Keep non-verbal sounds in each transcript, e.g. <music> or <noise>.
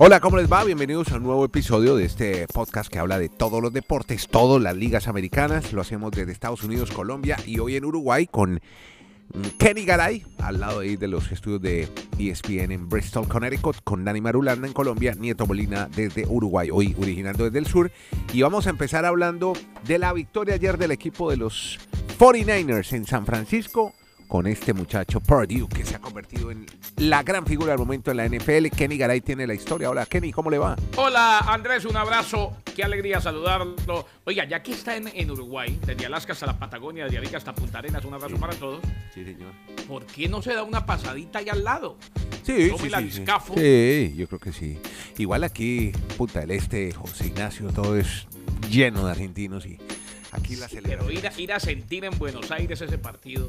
Hola, ¿cómo les va? Bienvenidos a un nuevo episodio de este podcast que habla de todos los deportes, todas las ligas americanas. Lo hacemos desde Estados Unidos, Colombia y hoy en Uruguay con Kenny Garay, al lado ahí de los estudios de ESPN en Bristol, Connecticut, con Dani Marulanda en Colombia, Nieto Molina desde Uruguay, hoy originando desde el sur. Y vamos a empezar hablando de la victoria ayer del equipo de los 49ers en San Francisco con este muchacho Purdue que se ha convertido en la gran figura del momento en la NFL. Kenny Garay tiene la historia. Hola Kenny, ¿cómo le va? Hola Andrés, un abrazo. Qué alegría saludarlo. Oiga, ya que está en, Uruguay, desde Alaska hasta la Patagonia, desde Arica hasta Punta Arenas, un abrazo para todos. Sí, señor. ¿Por qué no se da una pasadita ahí al lado? Sí, sí, sí, sí, yo creo que sí. Igual aquí, Punta del Este, José Ignacio, todo es lleno de argentinos y aquí la celebración. Pero ir a, ir a sentir en Buenos Aires ese partido.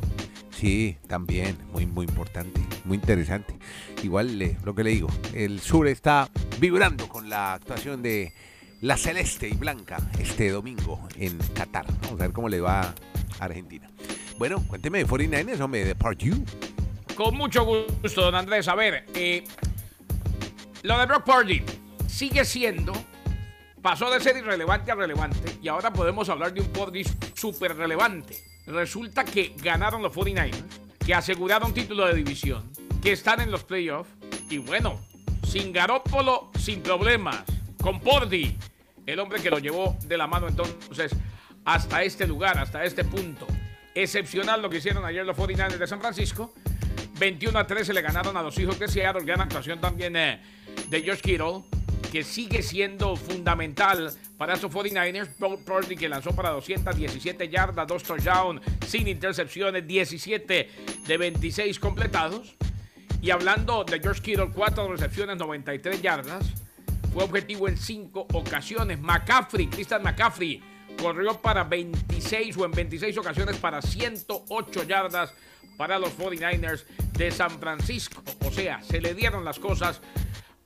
Sí, también, muy, muy importante, muy interesante. Igual lo que le digo, el sur está vibrando con la actuación de la celeste y blanca este domingo en Qatar. Vamos a ver cómo le va a Argentina. Bueno, cuénteme de 49ers, hombre, de Purdue. Con mucho gusto, don Andrés. A ver, eh, lo de Brock Purdy sigue siendo pasó de ser irrelevante a relevante y ahora podemos hablar de un Purdy súper relevante. Resulta que ganaron los 49ers, que aseguraron título de división, que están en los playoffs y bueno, sin Garópolo, sin problemas, con Pordi, el hombre que lo llevó de la mano entonces hasta este lugar, hasta este punto. Excepcional lo que hicieron ayer los 49ers de San Francisco. 21 a 13 le ganaron a los hijos de Seattle. Gran actuación también eh, de Josh Kittle que sigue siendo fundamental para esos 49ers. Purdy que lanzó para 217 yardas, dos touchdowns, sin intercepciones, 17 de 26 completados. Y hablando de George Kittle, 4 recepciones, 93 yardas. Fue objetivo en 5 ocasiones. McCaffrey, Christian McCaffrey, corrió para 26 o en 26 ocasiones para 108 yardas para los 49ers de San Francisco. O sea, se le dieron las cosas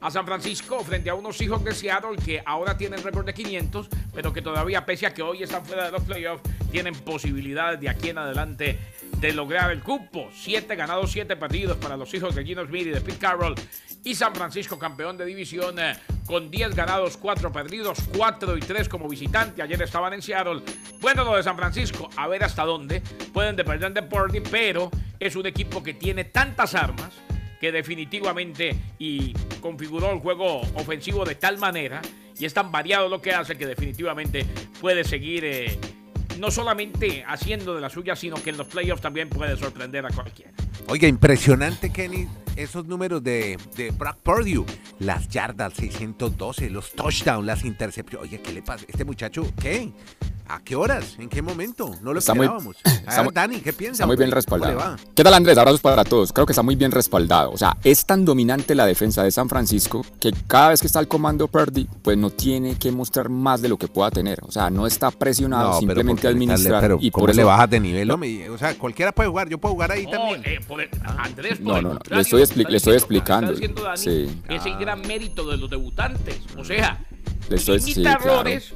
a San Francisco frente a unos hijos de Seattle que ahora tienen récord de 500, pero que todavía, pese a que hoy están fuera de los playoffs, tienen posibilidades de aquí en adelante de lograr el cupo. Siete ganados, siete perdidos para los hijos de Gino Smith y de Pete Carroll. Y San Francisco, campeón de división, eh, con 10 ganados, 4 perdidos, 4 y 3 como visitante. Ayer estaban en Seattle. Bueno, lo de San Francisco, a ver hasta dónde pueden depender de Purdy, pero es un equipo que tiene tantas armas que definitivamente y configuró el juego ofensivo de tal manera y es tan variado lo que hace que definitivamente puede seguir eh, no solamente haciendo de la suya, sino que en los playoffs también puede sorprender a cualquiera. Oiga, impresionante, Kenny, esos números de, de Brock Purdue. Las yardas, 612, los touchdowns, las intercepciones. Oye, ¿qué le pasa? Este muchacho, ¿qué? ¿A qué horas? ¿En qué momento? No lo está esperábamos. <clears throat> Muy, Dani, ¿qué piensas? Está muy bien respaldado. ¿Qué tal, Andrés? Abrazos para todos. Creo que está muy bien respaldado. O sea, es tan dominante la defensa de San Francisco que cada vez que está el comando Purdy, pues no tiene que mostrar más de lo que pueda tener. O sea, no está presionado, simplemente administrar. Pero y por eso le bajas de nivel, O sea, cualquiera puede jugar. Yo puedo jugar ahí también. Eh, Andrés, no, no, no. Le estoy, explicando. sí. Ese ah. gran mérito de los debutantes. O sea, le estoy, sí, errores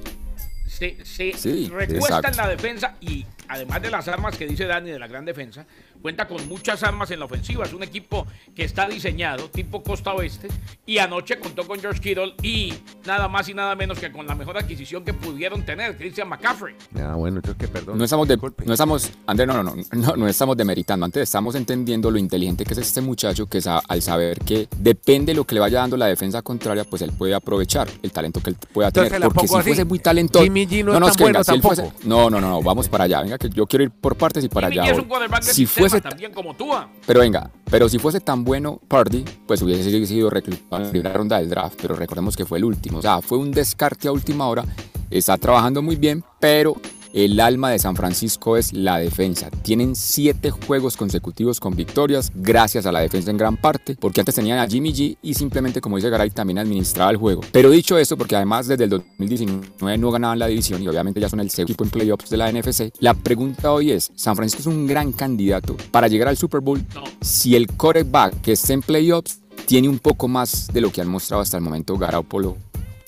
se, se recuesta en la defensa y además de las armas que dice Dani de la gran defensa, cuenta con muchas armas en la ofensiva. Es un equipo que está diseñado tipo costa oeste y anoche contó con George Kittle y nada más y nada menos que con la mejor adquisición que pudieron tener, Christian McCaffrey. Ah, bueno, yo que perdón. No estamos, de, no estamos, André, no, no, no, no, estamos demeritando. Antes estamos entendiendo lo inteligente que es este muchacho que al saber que depende de lo que le vaya dando la defensa contraria, pues él puede aprovechar el talento que él pueda tener. Porque si fuese muy talentoso. no, no, es no, no, no, vamos para allá. Venga, que yo quiero ir por partes y para allá. Es un si fuese también como tú. Pero venga, pero si fuese tan bueno Party, pues hubiese sido reclutado en la primera ronda del draft, pero recordemos que fue el último. O sea, fue un descarte a última hora. Está trabajando muy bien, pero el alma de San Francisco es la defensa. Tienen siete juegos consecutivos con victorias, gracias a la defensa en gran parte, porque antes tenían a Jimmy G y simplemente, como dice Garay, también administraba el juego. Pero dicho eso, porque además desde el 2019 no ganaban la división y obviamente ya son el segundo equipo en playoffs de la NFC, la pregunta hoy es, ¿San Francisco es un gran candidato para llegar al Super Bowl si el quarterback que está en playoffs tiene un poco más de lo que han mostrado hasta el momento Garoppolo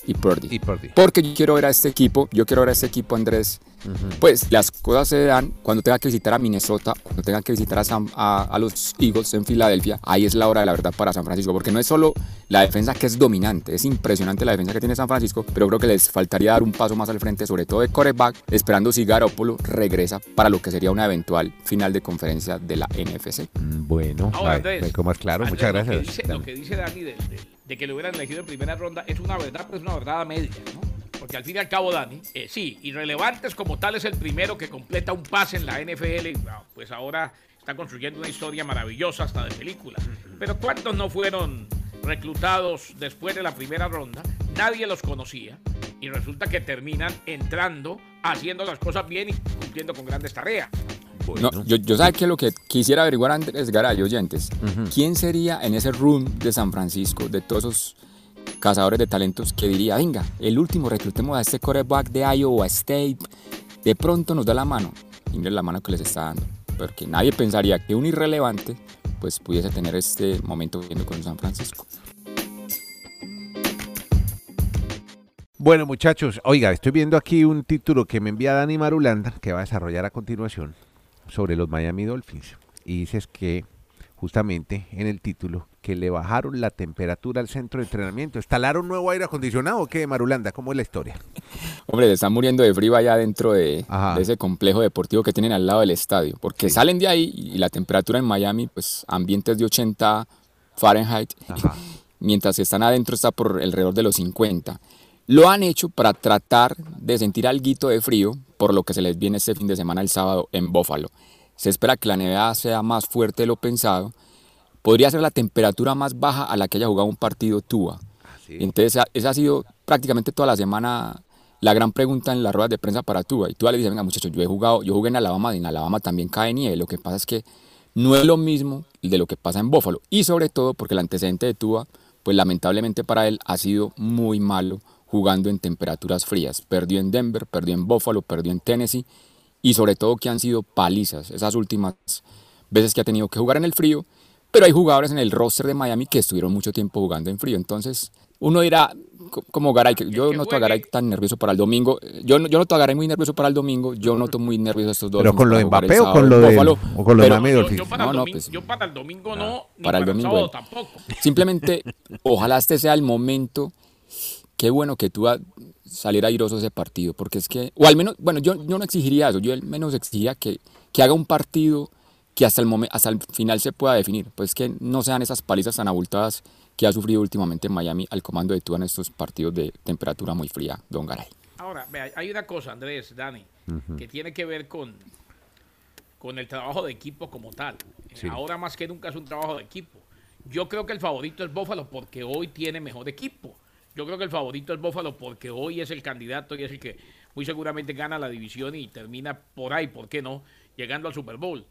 y Purdy. y Purdy. Porque yo quiero ver a este equipo, yo quiero ver a este equipo, Andrés, Pues las cosas se dan cuando tenga que visitar a Minnesota, cuando tenga que visitar a, a, los Eagles en Filadelfia. Ahí es la hora de la verdad para San Francisco, porque no es solo la defensa que es dominante, es impresionante la defensa que tiene San Francisco, pero creo que les faltaría dar un paso más al frente, sobre todo de coreback, esperando si Garoppolo regresa para lo que sería una eventual final de conferencia de la NFC. Mm, bueno, como más claro, muchas gracias. Lo que dice, Dani de, que lo hubieran elegido en primera ronda es una verdad, pero es una verdad a media, ¿no? Porque al fin y al cabo, Dani, eh, sí, irrelevantes como tal es el primero que completa un pase en la NFL, y, pues ahora está construyendo una historia maravillosa hasta de película. Pero ¿cuántos no fueron reclutados después de la primera ronda? Nadie los conocía y resulta que terminan entrando, haciendo las cosas bien y cumpliendo con grandes tareas. No, yo, yo sabía que lo que quisiera averiguar Andrés Garay, oyentes, ¿quién sería en ese room de San Francisco, de todos esos cazadores de talentos que diría, venga, el último reclutemos a este quarterback de Iowa State, de pronto nos da la mano. Y la mano que les está dando. Porque nadie pensaría que un irrelevante pues pudiese tener este momento viendo con San Francisco. Bueno muchachos, oiga, estoy viendo aquí un título que me envía Dani Marulanda, que va a desarrollar a continuación, sobre los Miami Dolphins. Y dices que justamente en el título que le bajaron la temperatura al centro de entrenamiento. ¿Instalaron nuevo aire acondicionado o qué, Marulanda? ¿Cómo es la historia? Hombre, se están muriendo de frío allá dentro de, ese complejo deportivo que tienen al lado del estadio, porque salen de ahí y la temperatura en Miami, pues ambientes de 80 Fahrenheit, <laughs> mientras que están adentro está por alrededor de los 50. Lo han hecho para tratar de sentir algo de frío por lo que se les viene este fin de semana el sábado en Buffalo. Se espera que la nevada sea más fuerte de lo pensado podría ser la temperatura más baja a la que haya jugado un partido Tua. Ah, Entonces, esa ha sido prácticamente toda la semana la gran pregunta en las ruedas de prensa para Tua. Y Tua le dice, venga muchachos, yo he jugado, yo jugué en Alabama y en Alabama también cae nieve. Lo que pasa es que no es lo mismo de lo que pasa en Buffalo. Y sobre todo porque el antecedente de Tua, pues lamentablemente para él ha sido muy malo jugando en temperaturas frías. Perdió en Denver, perdió en Buffalo, perdió en Tennessee y sobre todo que han sido palizas esas últimas veces que ha tenido que jugar en el frío pero hay jugadores en el roster de Miami que estuvieron mucho tiempo jugando en frío. Entonces, uno dirá, como Garay, yo noto a Garay tan nervioso para el domingo. Yo, yo noto a Garay muy nervioso para el domingo. Yo noto muy nervioso estos dos. ¿Pero con lo de Mbappé o con lo de, o con lo de Miami yo, para no, no, pues, yo para el domingo no, ni para, el domingo sábado tampoco. Simplemente, <laughs> ojalá este sea el momento. Qué bueno que tú salir airoso ese partido, porque es que, o al menos, bueno, yo, yo no exigiría eso, yo al menos exigiría que, que haga un partido que hasta el, momento, hasta el final se pueda definir. Pues que no sean esas palizas tan abultadas que ha sufrido últimamente Miami al comando de Tua en estos partidos de temperatura muy fría, Don Garay. Ahora, hay una cosa, Andrés, Dani, que tiene que ver con, con el trabajo de equipo como tal. Ahora más que nunca es un trabajo de equipo. Yo creo que el favorito es Buffalo porque hoy tiene mejor equipo. Yo creo que el favorito es Buffalo porque hoy es el candidato y es el que muy seguramente gana la división y termina por ahí, ¿por qué no? Llegando al Super Bowl.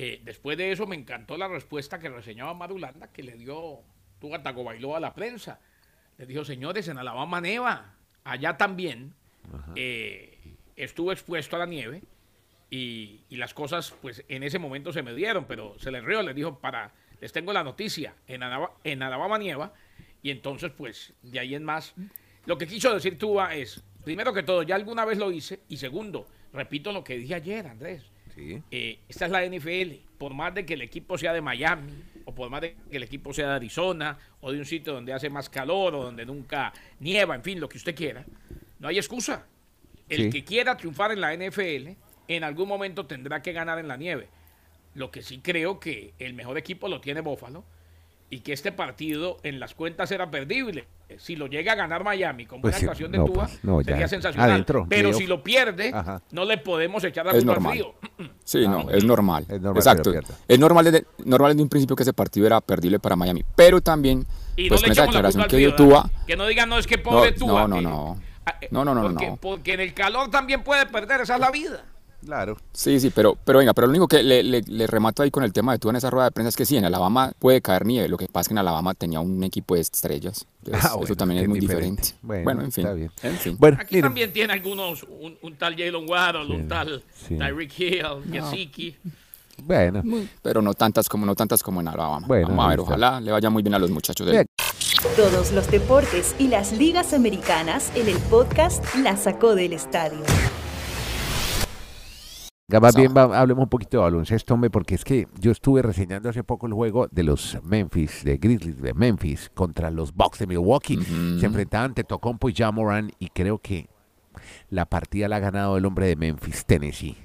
Eh, después de eso me encantó la respuesta que reseñaba Marulanda, que le dio Tuga bailó a la prensa. Le dijo, señores, en Alabama neva, allá también eh, estuvo expuesto a la nieve y, las cosas pues en ese momento se me dieron, pero se le rió, le dijo, para, les tengo la noticia, en Alabama, en Alabama nieva y entonces pues de ahí en más. Lo que quiso decir Tuba es, primero que todo, ya alguna vez lo hice y segundo, repito lo que dije ayer, Andrés eh, esta es la NFL. Por más de que el equipo sea de Miami, o por más de que el equipo sea de Arizona, o de un sitio donde hace más calor, o donde nunca nieva, en fin, lo que usted quiera, no hay excusa. El que quiera triunfar en la NFL, en algún momento tendrá que ganar en la nieve. Lo que sí creo que el mejor equipo lo tiene Buffalo y que este partido en las cuentas era perdible. Si lo llega a ganar Miami con buena pues actuación de Tua, pues, sería sensacional. Pero si lo pierde, no le podemos echar la culpa al frío. Sí, no, es normal. Exacto. Es normal desde, normal desde un principio que ese partido era perdible para Miami. Pero también, y pues con esa declaración que dio Tua. Que no digan, no, es que pobre Tua. No, no, no. No, no, no, porque, no. Porque en el calor también puede perder, esa es la vida. Claro. Sí, sí, pero, pero venga, pero lo único que le, le, remato ahí con el tema de tú en esa rueda de prensa es que sí, en Alabama puede caer nieve. Lo que pasa es que en Alabama tenía un equipo de estrellas. <laughs> Ah, eso también es muy diferente. Bueno, en, fin, Aquí también tiene algunos, un, tal Jalen Waddle, un tal Tyreek Hill, Yasiki. Bueno. Pero no tantas como no tantas como en Alabama. Bueno, Vamos a ver, ojalá le vaya muy bien a los muchachos de Todos los deportes y las ligas americanas en el podcast La Sacó del Estadio. Más bien va- hablemos un poquito de baloncesto, hombre, porque es que yo estuve reseñando hace poco el juego de los Memphis, de Grizzlies de Memphis contra los Bucks de Milwaukee. Se enfrentaban Tetocompo y Jamoran y creo que la partida la ha ganado el hombre de Memphis, Tennessee,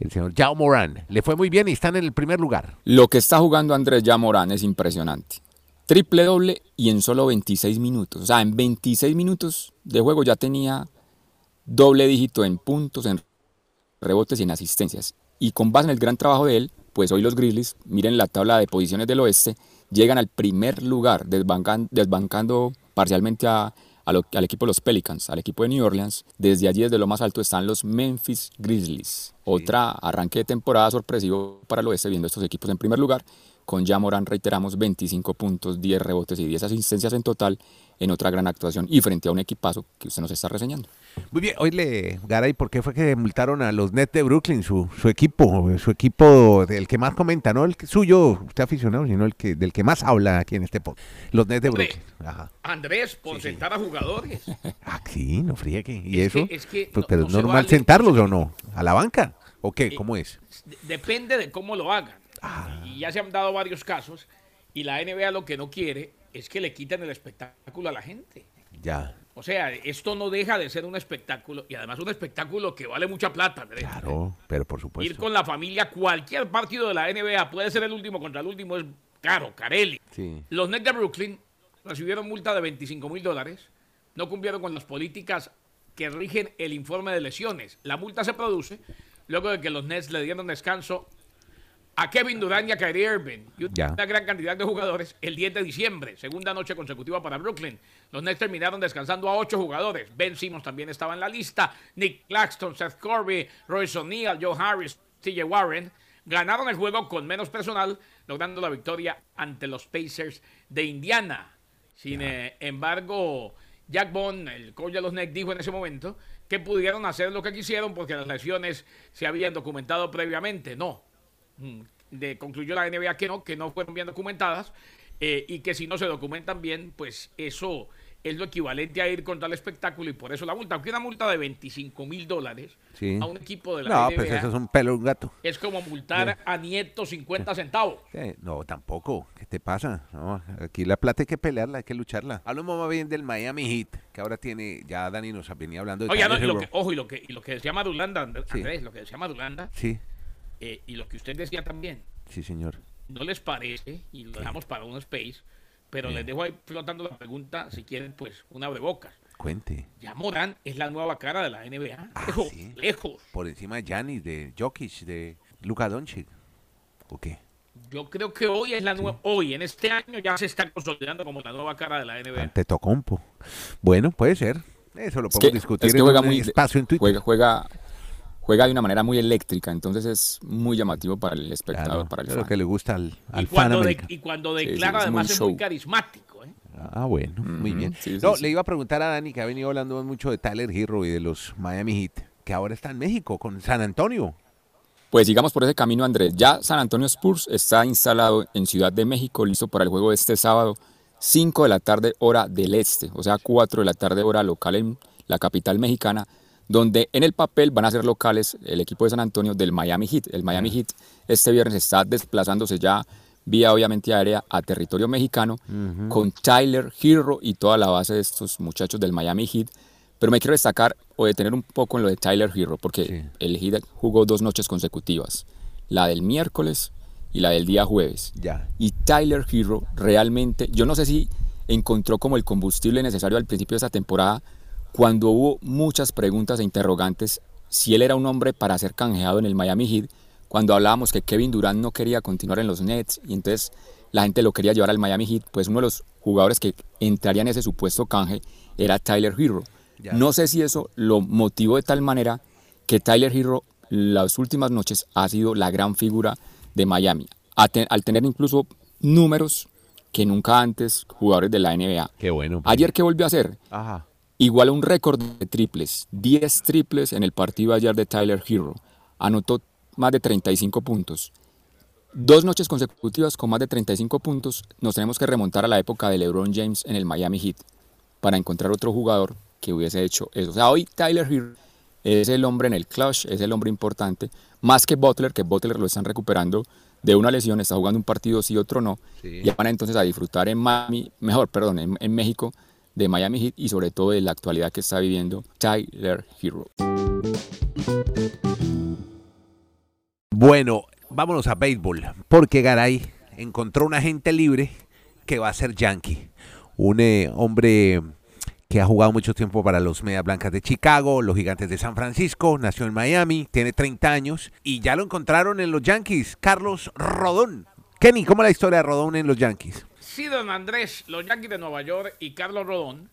el señor Jamoran. Le fue muy bien y están en el primer lugar. Lo que está jugando Andrés Yamorán es impresionante. Triple doble y en solo 26 minutos. O sea, en 26 minutos de juego ya tenía doble dígito en puntos, en rebotes y en asistencias. Y con base en el gran trabajo de él, pues hoy los Grizzlies, miren la tabla de posiciones del oeste, llegan al primer lugar, desbancan- desbancando parcialmente a- a lo- al equipo de los Pelicans, al equipo de New Orleans. Desde allí, desde lo más alto, están los Memphis Grizzlies. Otra arranque de temporada sorpresivo para el oeste, viendo estos equipos en primer lugar. Con Jamoran, reiteramos, 25 puntos, 10 rebotes y 10 asistencias en total en otra gran actuación y frente a un equipazo que usted nos está reseñando. Muy bien, oíle, Garay, ¿por qué fue que multaron a los Nets de Brooklyn, su, su equipo, su equipo del que más comenta, no el que- suyo, usted aficionado, sino el que del que más habla aquí en este podcast? Los Nets de Hombre. Brooklyn. Ajá. Andrés, por sentar a jugadores. <laughs> Ah, sí, no friegue. ¿Y Es eso? que- es que pues, no- pero no es se normal vale. sentarlos o no? ¿A la banca? ¿O qué? Eh, ¿Cómo es? Depende de cómo lo hagan. Ah. Y ya se han dado varios casos. Y la NBA lo que no quiere es que le quiten el espectáculo a la gente. Ya, O sea, esto no deja de ser un espectáculo. Y además un espectáculo que vale mucha plata. Andrés. claro, pero por Ir supuesto. con la familia, cualquier partido de la NBA, puede ser el último contra el último, es caro, Carelli. Sí. Los Nets de Brooklyn recibieron multa de 25 mil dólares, no cumplieron con las políticas que rigen el informe de lesiones. La multa se produce luego de que los Nets le dieron descanso a Kevin Durant y a Kyrie Irving y una gran cantidad de jugadores el 10 de diciembre, segunda noche consecutiva para Brooklyn. Los Nets terminaron descansando a ocho jugadores. Ben Simmons también estaba en la lista, Nick Claxton, Seth Corby, Royce O'Neal, Joe Harris, TJ Warren. Ganaron el juego con menos personal, logrando la victoria ante los Pacers de Indiana. Sin eh, embargo, Jack Bond, el coach de los Nets, dijo en ese momento que pudieron hacer lo que quisieron porque las lesiones se habían documentado previamente. No, de, concluyó la NBA que no, que no fueron bien documentadas eh, y que si no se documentan bien, pues eso es lo equivalente a ir contra el espectáculo y por eso la multa, aunque una multa de 25 mil dólares Sí. a un equipo de la No, NBA pues eso es un pelo un gato. es como multar a Nieto 50 centavos. No, tampoco. ¿Qué te pasa? No, aquí la plata hay que pelearla, hay que lucharla. Hablamos más bien del Miami Heat, que ahora tiene, ya Dani nos venía hablando de Oye, no, y lo que, ojo, y lo que, y lo que decía Madulanda. Andrés, lo que decía Madulanda, Sí, eh, y lo que usted decía también, sí, señor. ¿no les parece? Y lo dejamos para un space, pero les dejo ahí flotando la pregunta, si quieren, pues, una abrebocas. Cuente. Ya Morán es la nueva cara de la NBA. Ah, lejos, sí. lejos. Por encima de Giannis, de Jokic, de Luka Doncic. ¿O qué? Yo creo que hoy es la nueva, hoy, en este año, ya se está consolidando como la nueva cara de la NBA. Ante Tocompo. Bueno, puede ser. Eso lo Es podemos que, discutir es que en juega un muy espacio en Twitter. juega, juega, juega de una manera muy eléctrica, entonces es muy llamativo para el espectador, Claro, para el es lo fan. que le gusta al, al Y fan cuando, de- americano. y cuando Sí, sí, declara, es además, muy es muy show. carismático. ¿eh? Ah, bueno, muy bien. sí, no, sí. le iba a preguntar a Dani, que ha venido hablando mucho de Tyler Hero y de los Miami Heat, que ahora está en México, con San Antonio. Pues sigamos por ese camino, Andrés. Ya San Antonio Spurs está instalado en Ciudad de México, listo para el juego de este sábado, 5 de la tarde hora del este, o sea, 4 de la tarde hora local en la capital mexicana, donde en el papel van a ser locales el equipo de San Antonio del Miami Heat. El Miami Heat este viernes está desplazándose ya vía obviamente aérea a territorio mexicano con Tyler Hero y toda la base de estos muchachos del Miami Heat. Pero me quiero destacar o detener un poco en lo de Tyler Hero, porque Sí. el Heat jugó dos noches consecutivas, la del miércoles y la del día jueves. Ya. Y Tyler Hero realmente, yo no sé si encontró como el combustible necesario al principio de esa temporada, cuando hubo muchas preguntas e interrogantes si él era un hombre para ser canjeado en el Miami Heat, cuando hablábamos que Kevin Durant no quería continuar en los Nets y entonces la gente lo quería llevar al Miami Heat, pues uno de los jugadores que entraría en ese supuesto canje era Tyler Hero. No sé si eso lo motivó de tal manera que Tyler Hero las últimas noches ha sido la gran figura de Miami, al tener incluso números que nunca antes jugadores de la NBA. Qué bueno. Ayer, ¿qué volvió a hacer? Ajá. Igual un récord de triples, 10 triples en el partido ayer de Tyler Hero. Anotó más de 35 puntos. Dos noches consecutivas con más de 35 puntos, nos tenemos que remontar a la época de LeBron James en el Miami Heat para encontrar otro jugador que hubiese hecho eso. O sea, hoy Tyler Hero es el hombre en el clutch, es el hombre importante, más que Butler, que Butler lo están recuperando de una lesión, está jugando un partido sí, otro no, Sí. y van entonces a disfrutar en Miami, mejor, perdón, en, en México de Miami Heat y sobre todo de la actualidad que está viviendo Tyler Hero. Bueno, vámonos a béisbol, porque Garay encontró un agente libre que va a ser Yankee. Un eh, hombre que ha jugado mucho tiempo para los Medias Blancas de Chicago, los Gigantes de San Francisco, nació en Miami, tiene 30 años y ya lo encontraron en los Yankees, Carlos Rodón. Kenny, ¿cómo es la historia de Rodón en los Yankees? Sí, don Andrés, los Yankees de Nueva York y Carlos Rodón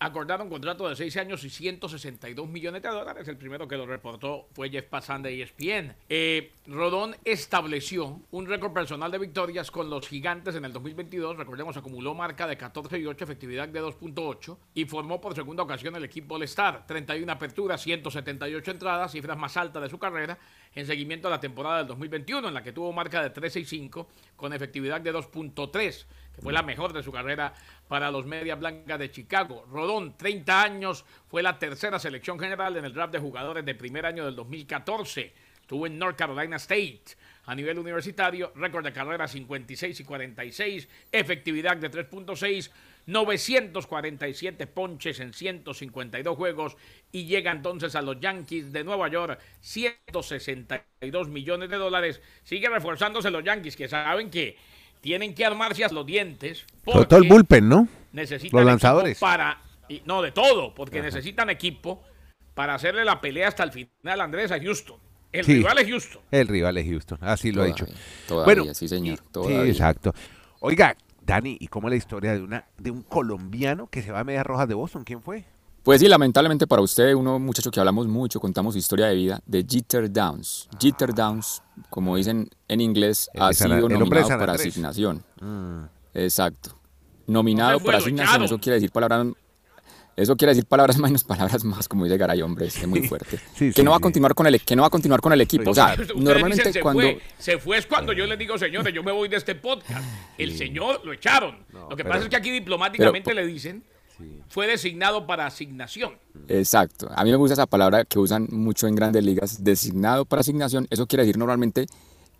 acordaron contrato de 6 años y 162 millones de dólares. El primero que lo reportó fue Jeff Passan de ESPN. Eh, Rodón estableció un récord personal de victorias con los gigantes en el 2022. Recordemos, acumuló marca de 14 y 8, efectividad de 2.8 y formó por segunda ocasión el equipo All-Star. 31 aperturas, 178 entradas, cifras más altas de su carrera en seguimiento a la temporada del 2021, en la que tuvo marca de 13 y 5 con efectividad de 2.3 que fue la mejor de su carrera para los Medias Blancas de Chicago. Rodón, 30 años, fue la tercera selección general en el draft de jugadores de primer año del 2014. Estuvo en North Carolina State. A nivel universitario, récord de carrera 56 y 46, efectividad de 3.6, 947 ponches en 152 juegos y llega entonces a los Yankees de Nueva York, 162 millones de dólares. Sigue reforzándose los Yankees que saben que tienen que armarse a los dientes. Sobre todo el porque bullpen, ¿no? necesitan Los lanzadores. para y- no de todo porque necesitan equipo para hacerle la pelea hasta el final Andrés a Houston el Sí. rival es Houston El rival es Houston, así lo ha dicho. Todavía, Bueno, sí señor, sí, exacto. Oiga, Dani, ¿y cómo es la historia de una de un colombiano que se va a Medias Rojas de Boston? ¿Quién fue? Pues sí, lamentablemente para usted, uno muchacho que hablamos mucho, contamos su historia de vida, de Jeter Downs. Jeter Downs, como dicen en inglés, El ha sido nominado para asignación. Mm. Exacto. Nominado No para asignación, eso quiere decir palabras eso quiere decir palabras <laughs> menos, palabras más, como dice Garay, hombre, es muy fuerte. <laughs> Sí, que sí, no va a sí. continuar con el que no va a continuar con el equipo, o sea, Ustedes normalmente dicen, se cuando fue, se fue es cuando yo les digo señores yo me voy de este podcast el señor lo echaron No, lo que pero- pasa es que aquí diplomáticamente pero- le dicen fue designado para asignación Exacto. A mí me gusta esa palabra que usan mucho en grandes ligas, designado para asignación. Eso quiere decir normalmente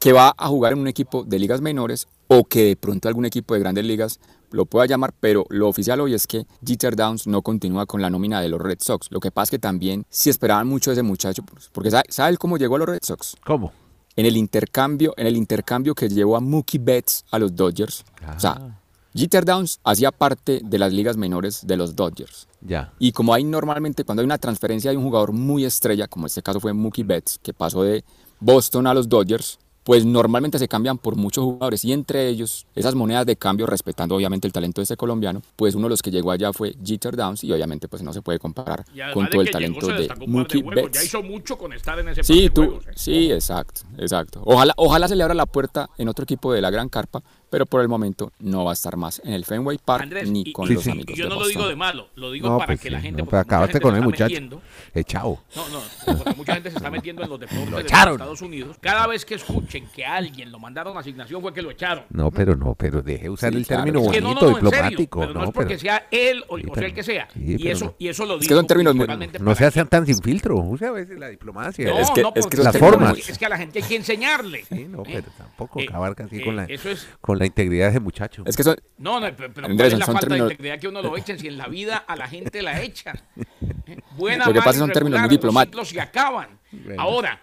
que va a jugar en un equipo de ligas menores o que de pronto algún equipo de grandes ligas lo pueda llamar, pero lo oficial hoy es que Jeter Downs no continúa con la nómina de los Red Sox. Lo que pasa es que también si esperaban mucho de ese muchacho, porque sabe, ¿sabe cómo llegó a los Red Sox? ¿Cómo? En el intercambio, en el intercambio que llevó a Mookie Betts a los Dodgers. O sea, Jeter Downs hacía parte de las ligas menores de los Dodgers. Ya. Y como hay normalmente, cuando hay una transferencia de un jugador muy estrella, como este caso fue Mookie Betts, que pasó de Boston a los Dodgers, pues normalmente se cambian por muchos jugadores y entre ellos esas monedas de cambio, respetando obviamente el talento de este colombiano, pues uno de los que llegó allá fue Jeter Downs y obviamente pues no se puede comparar con de todo el llegó, talento de de Mookie juegos. ya hizo mucho con estar en ese Sí, par de tú, juegos, ¿eh? sí, exacto, exacto. Ojalá, ojalá se le abra la puerta en otro equipo de la Gran Carpa, pero por el momento no va a estar más en el Fenway Park Andrés, ni y- con y- los sí. amigos yo de no lo digo de malo, lo digo No, para pues que sí, la gente no, mucha acabaste gente con se el está muchacho. metiendo- Echado. No, no, porque mucha gente se está metiendo en los <laughs> deportes de los. Estados Unidos. Cada vez que escuchen que a alguien lo mandaron a asignación fue que lo echaron. No, pero no, pero deje usar Sí, el claro. término Es que bonito, no, no, serio, diplomático. pero no, no, es porque pero- sea él o, Sí, o sea el que sea. sí, y, eso, y eso lo digo. que son términos muy- no para se que- hacen tan sin filtro. Use a veces la diplomacia. No, Es que- no, es que Las formas. Es que a la gente hay que enseñarle. Sí, no, ¿eh? pero tampoco Eh, abarca así eh, con la, Eso es. con la integridad de ese muchacho. Es que son, No, no, pero, pero Andrés, ¿cuál es la son falta términos- de integridad que uno lo echen si en la vida a la gente la echan? <laughs> Buena, Lo que pasa son términos muy los diplomáticos. ciclos se acaban. Bueno. Ahora,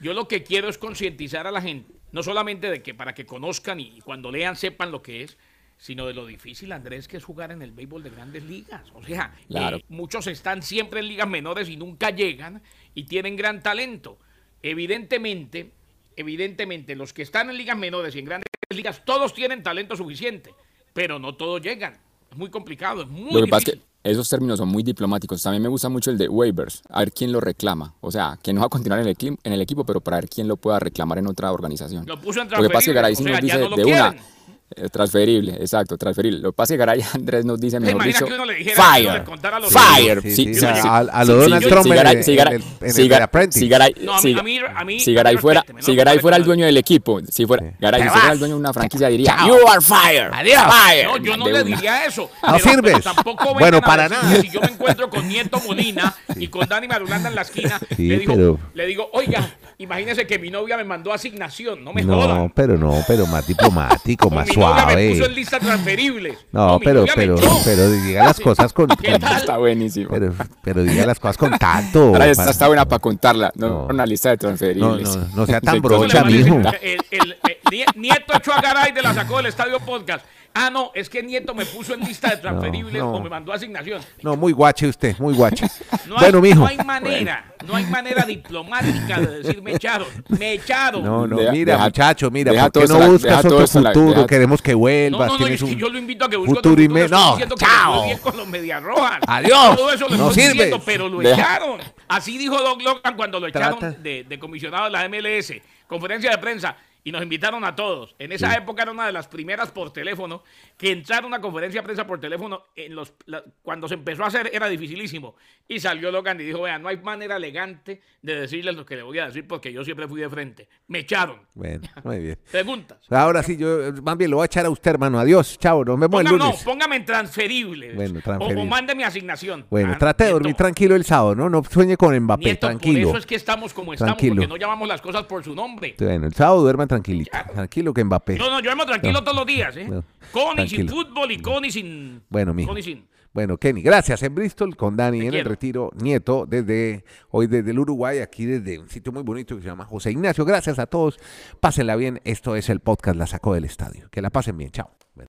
yo lo que quiero es concientizar a la gente, no solamente de que para que conozcan y cuando lean sepan lo que es, sino de lo difícil, Andrés, que es jugar en el béisbol de grandes ligas. O sea, Claro. eh, muchos están siempre en ligas menores y nunca llegan y tienen gran talento. Evidentemente, evidentemente, los que están en ligas menores y en grandes ligas, todos tienen talento suficiente, pero no todos llegan. Es muy complicado, es muy lo que pasa es difícil. que esos términos son muy diplomáticos. También me gusta mucho el de waivers, a ver quién lo reclama. O sea, que no va a continuar en el, en el equipo, pero para ver quién lo pueda reclamar en otra organización. Lo puso en Lo que pasa es que transferible, Garay o sí sea, nos ya dice no lo de una, quieren. Transferible, exacto, transferible. Lo que pasa es que Garay <laughs> Andrés nos dice, ¿Se mejor dicho, fire, fire. A- lo Donald Trump si en Garay- el- si Garay- No, fuera, si no Garay fuera el dueño del equipo, si fuera, Garay, fuera el dueño de una franquicia diría, you are Adiós. fire. No, yo no le diría eso. <laughs> No sirves. Bueno, para nada. Si yo me encuentro con Nieto Molina <laughs> y con Dani Marulanda en la esquina, le, digo, pero- le digo, oiga, imagínese que mi novia me mandó asignación, no me No, jodan. pero no, pero más diplomático, más novia me puso en suave. lista transferibles. No, mi pero, pero, pero diga las cosas con, ¿Qué tal? Está buenísimo. pero, pero diga las cosas con tacto. Ahora esta para- está buena para contarla, no, No. una lista de No, transferibles. no, no sea tan brocha, mijo. El, el- el- Nie- Nieto echó a Garay de la sacó del estadio podcast. Ah, no, es que Nieto me puso en lista de <laughs> transferibles no. o me mandó asignación. No, muy guache usted, muy guache. <laughs> No hay, bueno, mijo. no hay manera, no hay manera diplomática de decir me echaron, me echaron. No, no, Deja- mira, deja- muchacho, mira, deja ¿por todo qué esto no la- buscas otro futuro? deja- Queremos que No, vuelvas, no, no, que un yo lo invito a que busque futuro otro y futuro, no, que chao. bien con los Medias Rojas. Adiós. Todo eso lo No estoy sirves. diciendo, pero lo Deja- echaron. Así dijo Doc Logan cuando lo echaron de comisionado de la MLS. Conferencia de prensa. Y nos invitaron a todos. En esa época era una de las primeras por teléfono que entrar a una conferencia de prensa por teléfono en los, la- cuando se empezó a hacer era dificilísimo. Y salió Logan y dijo, vean, no hay manera elegante de decirles lo que le voy a decir porque yo siempre fui de frente. Me echaron. Bueno, muy bien. <laughs> Preguntas. Ahora sí, yo más bien lo voy a echar a usted, hermano. Adiós, chao, nos vemos el Póngame, no, lunes. póngame en transferible. Bueno, O- transferible. O, mande mi asignación. Bueno, Ah, trate de dormir tranquilo el sábado, ¿no? No sueñe con Mbappé, Nieto, tranquilo. Por eso es que estamos como estamos, Tranquilo. porque no llamamos las cosas por su nombre. Bueno, el sábado duerman tranquilito. Tranquilo que Mbappé. No, no, yo amo tranquilo No. todos los días, ¿eh? No, Con y sin fútbol y con y sin. Bueno, mijo. Con y sin. Bueno, Kenny, gracias. En Bristol con Dani Te en el retiro, nieto, desde hoy desde el Uruguay, aquí desde un sitio muy bonito que se llama José Ignacio. Gracias a todos. Pásenla bien. Esto es el podcast La Sacó del Estadio. Que la pasen bien. Chao.